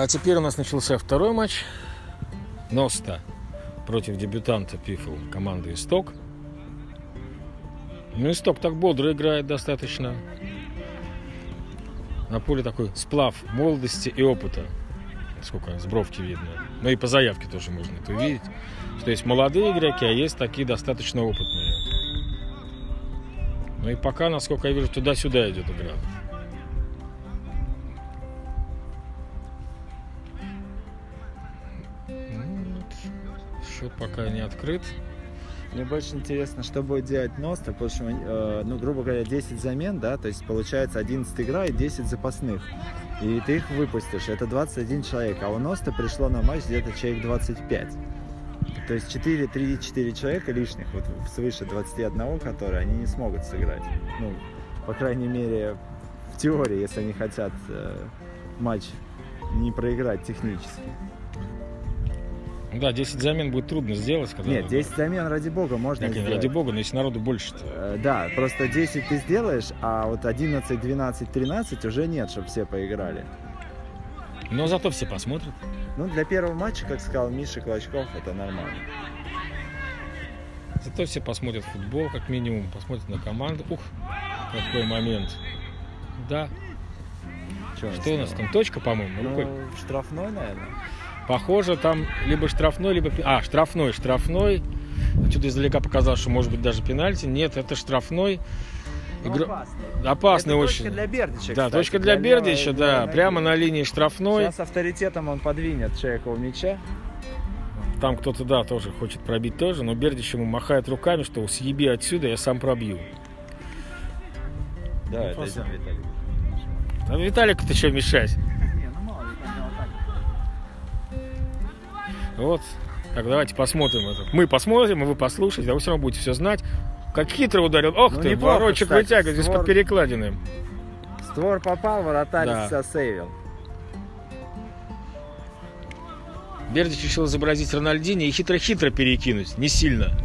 А теперь у нас начался второй матч. Носта против дебютанта Пифл команды Исток. Ну, Исток так бодро играет достаточно. На поле такой сплав молодости и опыта. Сколько с бровки видно. Ну и по заявке тоже можно это увидеть. Что есть молодые игроки, а есть такие достаточно опытные. Ну и пока, насколько я вижу, туда-сюда идет игра. Счет пока не открыт. Мне больше интересно, что будет делать Ностра, потому что, э, ну, грубо говоря, 10 замен, да, то есть получается 11 игра и 10 запасных. И ты их выпустишь, это 21 человек, а у Носта пришло на матч где-то человек 25. То есть 4, 3-4 человека лишних, вот свыше 21, которые они не смогут сыграть. Ну, по крайней мере, в теории, если они хотят э, матч не проиграть технически. Да, 10 замен будет трудно сделать. Когда Нет, 10 замен, ради бога, можно как, сделать. Ради бога, но если народу больше-то. Э, Да, просто 10 ты сделаешь, а вот 11, 12, 13 уже нет, чтобы все поиграли. Но зато все посмотрят. Ну, для первого матча, как сказал Миша Клочков, это нормально. Зато все посмотрят футбол, как минимум, посмотрят на команду. Ух, какой момент. Да. Чё Что у нас там? Точка, по-моему, рукой? Ну, штрафной, наверное. Похоже, там либо штрафной, либо... А, штрафной, штрафной. Отсюда издалека показалось, что может быть даже пенальти. Нет, это штрафной. Игра- опасный. Опасный Это очень. точка для Бердича, Да, кстати, точка для левой- Бердича, да. левой ноги. Прямо на линии штрафной. Сейчас авторитетом он подвинет человека у мяча. Там кто-то, да, тоже хочет пробить тоже, но Бердич ему махает руками, что съеби отсюда, я сам пробью. Да, это просто- идем, Виталий. А Виталику-то что мешать? Вот. Так, давайте посмотрим это. Мы посмотрим, а вы послушаете, а вы все равно будете все знать. Как хитро ударил. Ох Ну, ты, неплохо, ворочек кстати, вытягивает здесь створ- под перекладиной. Створ попал, вратарь Да. засейвил. Бердич решил изобразить Рональдини и хитро-хитро перекинуть, не сильно.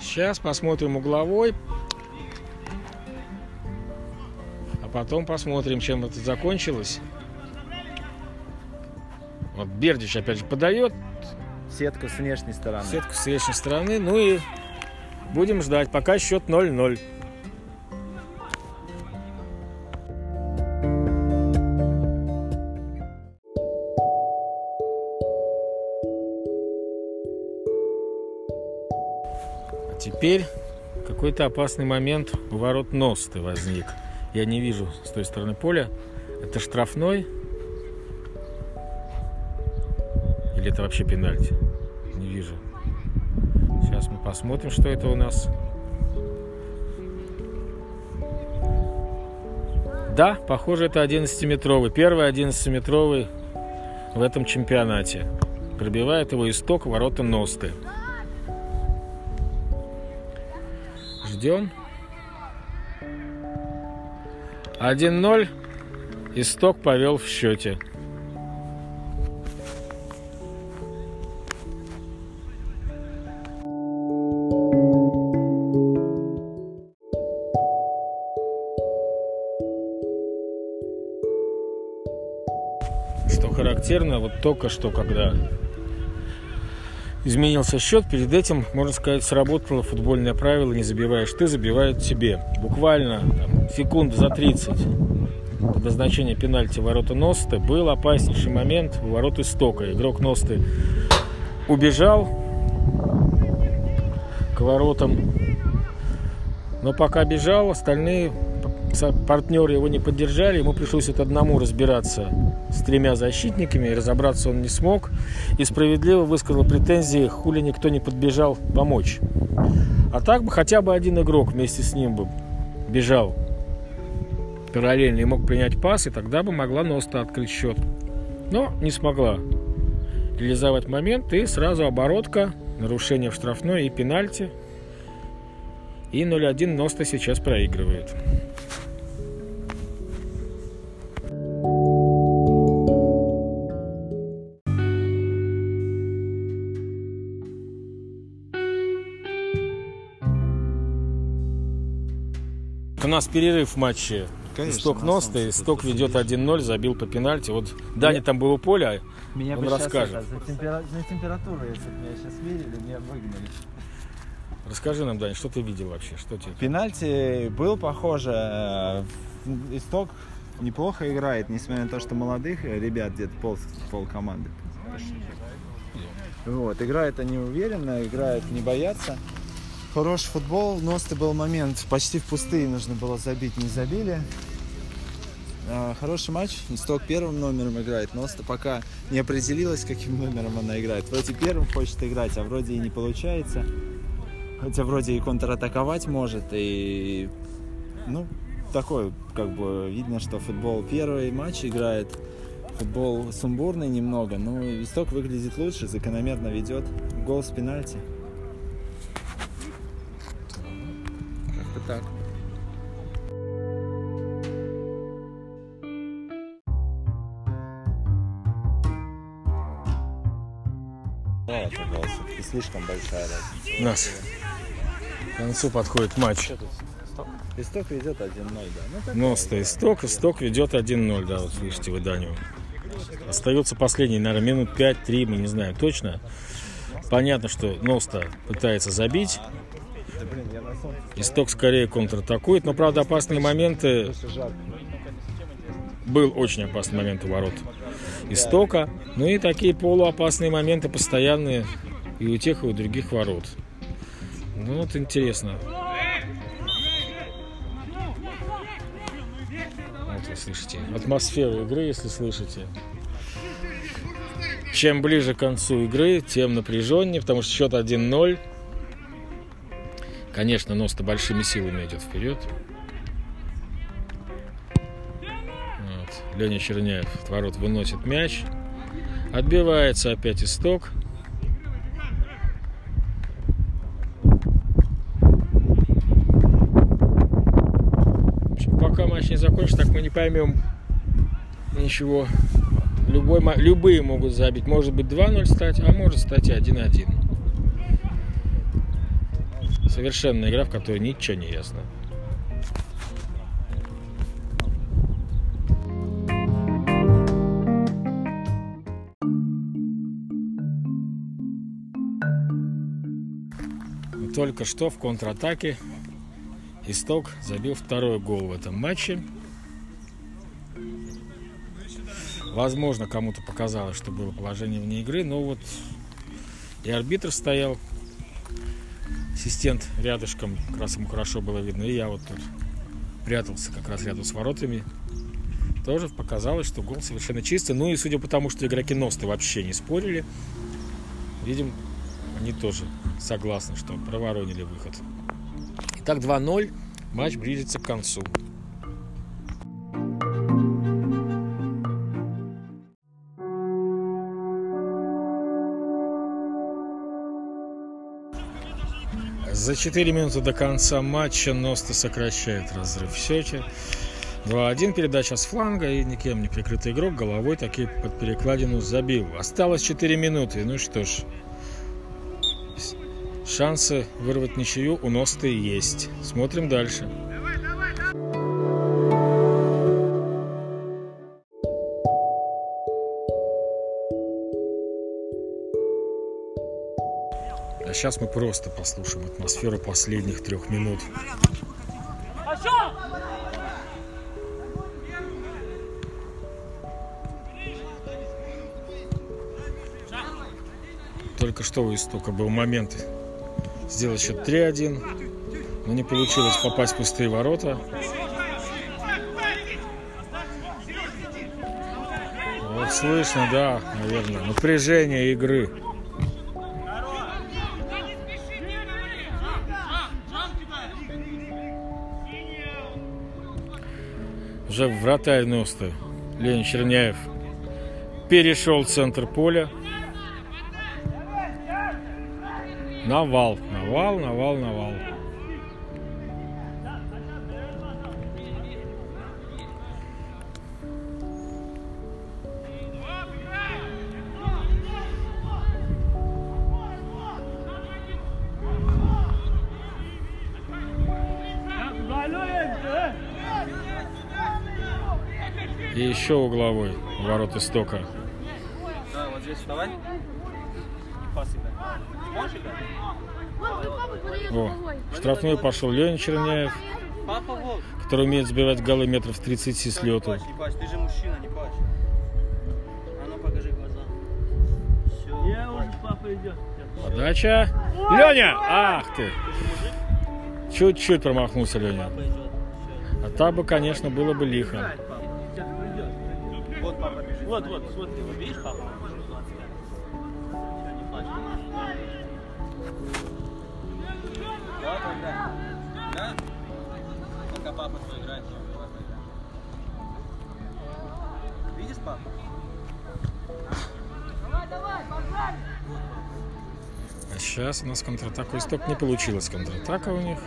Сейчас посмотрим угловой. Потом посмотрим, чем это закончилось. Вот Бердич опять же подает Сетку с внешней стороны. сетку с внешней стороны. Ну и будем ждать. Пока счет 0-0. А теперь какой-то опасный момент у ворот Носты возник. Я не вижу с той стороны поля. Это штрафной? Или это вообще пенальти? Не вижу. Сейчас мы посмотрим, что это у нас. Да, похоже, это 11-метровый. Первый 11-метровый в этом чемпионате. Пробивает его исток ворота Носты. Ждем. 1-0. Исток повел в счете. Что характерно, вот только что, когда изменился счет, перед этим, можно сказать, сработало футбольное правило «не забиваешь ты, забивают тебе». Буквально там, секунд за 30 до назначения пенальти ворота Носты был опаснейший момент у ворот Истока. Игрок Носты убежал к воротам, но пока бежал, остальные партнеры его не поддержали, ему пришлось вот одному разбираться с тремя защитниками, разобраться он не смог, и справедливо высказал претензии, хули никто не подбежал помочь. А так бы хотя бы один игрок вместе с ним бы бежал параллельно и мог принять пас, и тогда бы могла Носта открыть счет. Но не смогла реализовать момент, и сразу оборотка, нарушение в штрафной и пенальти. И 0-1 Носта сейчас проигрывает. У нас перерыв в матче. Конечно, Исток солнце Исток ведет посидишь. 1-0, забил по пенальти. Вот Даня там был у поля, Меня Он бы расскажет. это, за, темпера- за температуру, если бы меня сейчас мерили, меня выгнали. расскажи нам, Даня, что ты видел вообще? Что тебе? Пенальти был похоже. э, Исток неплохо играет, несмотря на то, что молодых э, ребят где-то пол, пол команды. Вот, играет они уверенно, играют не боятся. Хороший футбол, Носты был момент, почти в пустые нужно было забить, не забили. А, Хороший матч, Исток первым номером играет, Носта пока не определилась, каким номером она играет. Вроде первым хочет играть, а вроде и не получается. Хотя вроде и контратаковать может, и ну, такой, как бы, видно, что футбол первый матч играет, футбол сумбурный немного, но Исток выглядит лучше, закономерно ведет гол с пенальти. Как-то так. Все-таки слишком большая разница. У нас к концу подходит матч. Исток ведет 1-0, да. Ну, такая Носта Исток, Исток ведет 1-0, да, вот слышите вы Даню. Остается последний, наверное, минут 5-3, мы не знаем точно. Понятно, что Носта пытается забить, Да, блин, я на солнце Исток скорее контратакует, но, правда, опасные моменты, был очень опасный момент у ворот Истока, ну и такие полуопасные моменты постоянные и у тех, и у других ворот. Ну вот интересно. Вот вы слышите атмосферу игры, если слышите. Чем ближе к концу игры, тем напряженнее, потому что счет 1-0. Конечно, Носта большими силами идет вперед. Вот. Леня Черняев от ворот выносит мяч. Отбивается опять исток. Пока матч не закончится, так мы не поймем ничего. Любой, любые могут забить. Может быть 2-0 стать, а может стать и 1-1. Совершенная игра, в которой ничего не ясно. Только что в контратаке Исток забил второй гол в этом матче. Возможно, кому-то показалось, что было положение вне игры, но вот и арбитр стоял, ассистент рядышком, как раз ему хорошо было видно, и я вот тут прятался как раз рядом с воротами. Тоже показалось, что гол совершенно чистый. Ну и судя по тому, что игроки Носты вообще не спорили, видим, они тоже согласны, что проворонили выход. Итак, 2-0. Матч близится к концу. За 4 минуты до конца матча Носта сокращает разрыв в счете. 2-1 передача с фланга и никем не прикрытый игрок головой таки под перекладину забил. Осталось 4 минуты. Ну что ж, шансы вырвать ничью у Носты есть. Смотрим дальше. Сейчас мы просто послушаем атмосферу последних трех минут. Только что у Истока был момент сделать счет 3-1, но не получилось попасть в пустые ворота. Вот слышно, да, наверное, напряжение игры. Уже вратарь Носты Ленин Черняев перешел центр поля. Навал, навал, навал, навал. Еще угловой ворот истока. Да, вот здесь вставай. О, штрафной пошел Леня Черняев, который умеет забивать голы метров с 30 с Не лету. плачь, не плачь, ты же мужчина, не плачь. А ну покажи глаза. Все. Я уже папа идет. Подача. Леня! Ах ты! Чуть-чуть промахнулся Леня. А так бы, конечно, было бы лихо. Вот. Вот, вот, смотри, вот видишь папа? Не плачь. Папа играет. Да? Пока папа твой играет, всё, папа играет. Видишь папа? А сейчас у нас контратаку исток не получилось. Контратака у них.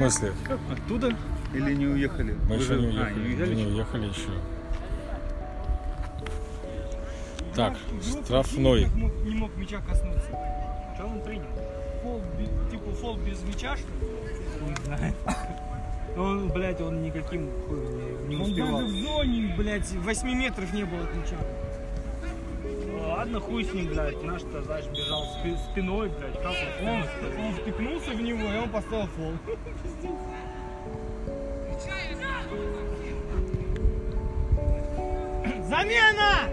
Смысле? оттуда или не уехали? Мы Вы еще же- не А, уехали. не Мы уехали? не уехали еще. Так, штрафной. Не мог, не мог мяча коснуться. Что он принял? Фол, типа фол без мяча, что ли? Не знаю. Он, блядь, он никаким не, не Он успевал. даже в зоне, блядь, 8 метров не было от мяча. Ладно, хуй с ним, блядь. Наш-то, знаешь, бежал спи- спиной, блядь. Как он? Он, он втыкнулся в него, и он поставил фол. Замена!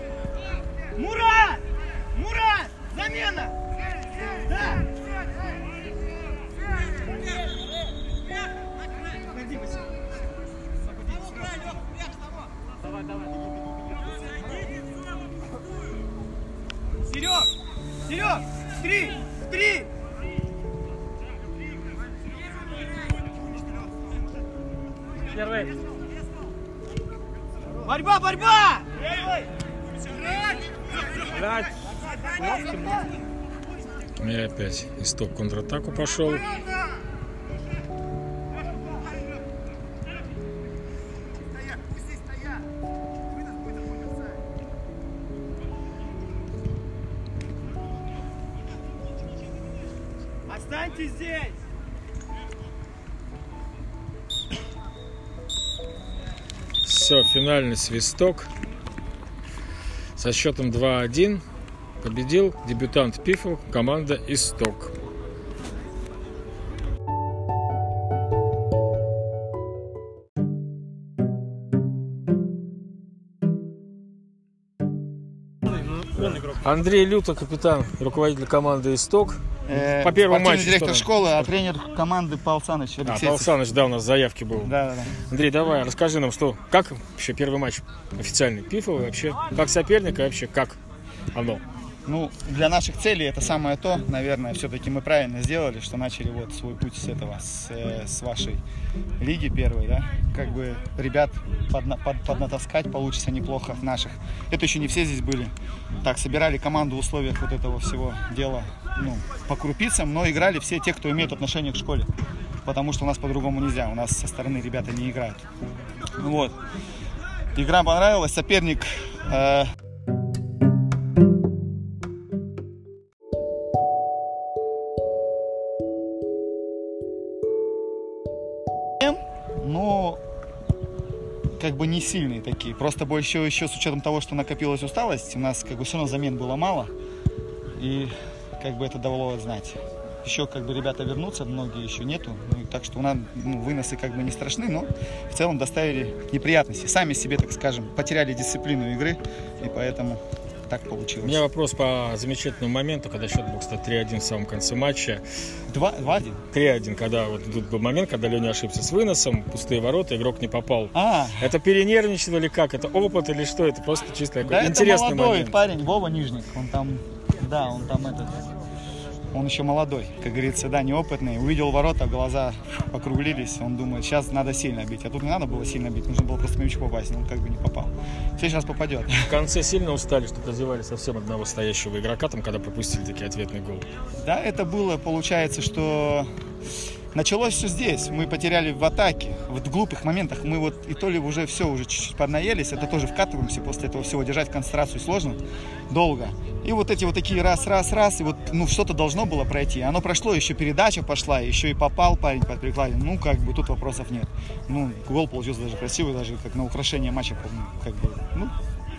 Мурат! Опять исток контратаку пошел. Останьтесь здесь! Все, финальный свисток. Со счетом 2-1 победил дебютант Пифл, команда Исток. Андрей Люто, капитан, руководитель команды Исток. Э, По первому матчу директор что? школы, а тренер команды Павел Саныч А. Павел Саныч, да, у нас заявки был. Да, да, да. Андрей, давай, расскажи нам, что, как вообще первый матч официальный Пифл, вообще, как соперник и вообще как оно? Ну, для наших целей это самое то, наверное, все-таки мы правильно сделали, что начали вот свой путь с этого, с, э, с вашей лиги первой, да. Как бы ребят подна- под- поднатаскать получится неплохо наших. Это еще не все здесь были. Так, собирали команду в условиях вот этого всего дела, ну, по крупицам, но играли все те, кто имеет отношение к школе. Потому что у нас по-другому нельзя, у нас со стороны ребята не играют. Вот. Игра понравилась, соперник э, не сильные такие. Просто больше еще с учетом того, что накопилась усталость, у нас как бы все равно замен было мало. И как бы это давало знать. Еще как бы ребята вернутся, многие еще нету. Ну, так что у нас ну, выносы как бы не страшны, но в целом доставили неприятности. Сами себе, так скажем, потеряли дисциплину игры, и поэтому так У получилось. меня вопрос по замечательному моменту, когда счет был, кстати, 3-1 в самом конце матча. Два, два один. 3-1, когда вот тут был момент, когда Леня ошибся с выносом, пустые ворота, игрок не попал. А, Это перенервничал или как? Это опыт или что? Это просто чисто Да, это интересный молодой момент. парень, Вова Нижник. Он там, да, он там этот. Он еще молодой, как говорится, да, неопытный. Увидел ворота, глаза округлились. Он думает, сейчас надо сильно бить. А тут не надо было сильно бить, нужно было просто мячу попасть. Но он как бы не попал. Все сейчас попадет. В конце сильно устали, что развивали совсем одного стоящего игрока, там, когда пропустили такие ответный гол. Да, это было, получается, что началось все здесь. Мы потеряли в атаке, вот в глупых моментах. Мы вот и то ли уже все, уже чуть-чуть поднаелись, это тоже вкатываемся. После этого всего держать концентрацию сложно, долго. И вот эти вот такие раз, раз, раз, и вот, ну, что-то должно было пройти. Оно прошло, еще передача пошла, еще и попал парень под прикладе. Ну, как бы тут вопросов нет. Ну, гол получился даже красивый, даже как на украшение матча, помню, как бы, ну,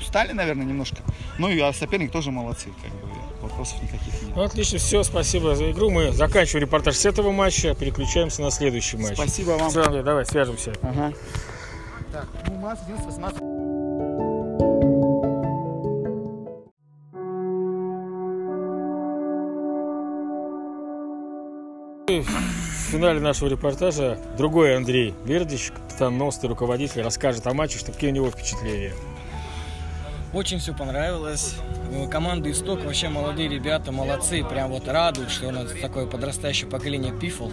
устали, наверное, немножко. Ну, и а соперник тоже молодцы, как бы, вопросов никаких нет. Ну, отлично, все, спасибо за игру. Мы заканчиваем репортаж с этого матча, переключаемся на следующий матч. Спасибо вам. Все, Андрей, давай, свяжемся. Ага. Так, ну, 11, 18. В финале нашего репортажа другой Андрей Бердич, капитан НОСТ и руководитель, расскажет о матче, что какие у него впечатления. Очень все понравилось. Э, Команда Исток вообще молодые ребята, молодцы. Прям вот радуют, что у нас такое подрастающее поколение пифл.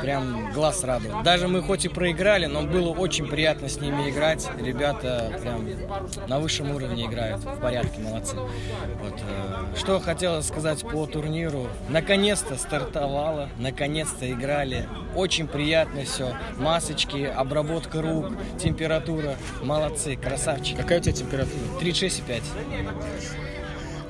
Прям глаз радует. Даже мы хоть и проиграли, но было очень приятно с ними играть. Ребята прям на высшем уровне играют. В порядке, молодцы. Вот, э, что хотела сказать по турниру. Наконец-то стартовало, наконец-то играли. Очень приятно все. Масочки, обработка рук, температура. Молодцы, красавчики. Какая у тебя температура? 36,5.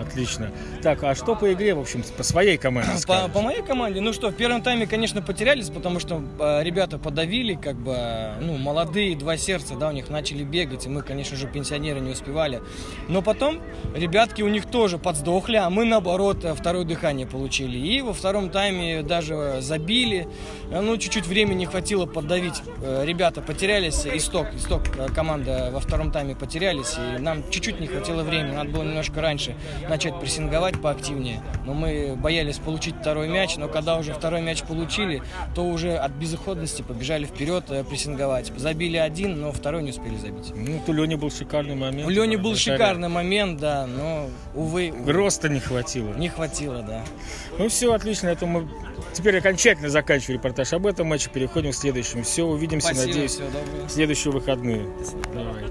Отлично. Так, а что по игре, в общем, по своей команде? По, по моей команде, ну что, в первом тайме, конечно, потерялись, потому что э, ребята подавили, как бы, э, ну, молодые, два сердца, да, у них начали бегать, и мы, конечно же, пенсионеры не успевали. Но потом ребятки у них тоже подсдохли, а мы, наоборот, э, второе дыхание получили. И во втором тайме даже забили, Э, ну, чуть-чуть времени хватило поддавить. Э, Ребята потерялись, исток, исток команда во втором тайме потерялись, и нам чуть-чуть не хватило времени, надо было немножко раньше начать прессинговать поактивнее. Но мы боялись получить второй мяч, но когда уже второй мяч получили, то уже от безысходности побежали вперед э, прессинговать. Забили один, но второй не успели забить. Ну, у Лени был шикарный момент. У Лени был шикарный момент, да, но, увы, Роста не хватило. не хватило, да. Ну все, отлично. Это мы теперь окончательно заканчиваем репортаж об этом матче. Переходим к следующему. Все, увидимся, Спасибо, надеюсь, всего доброго. в следующие выходные. Давай.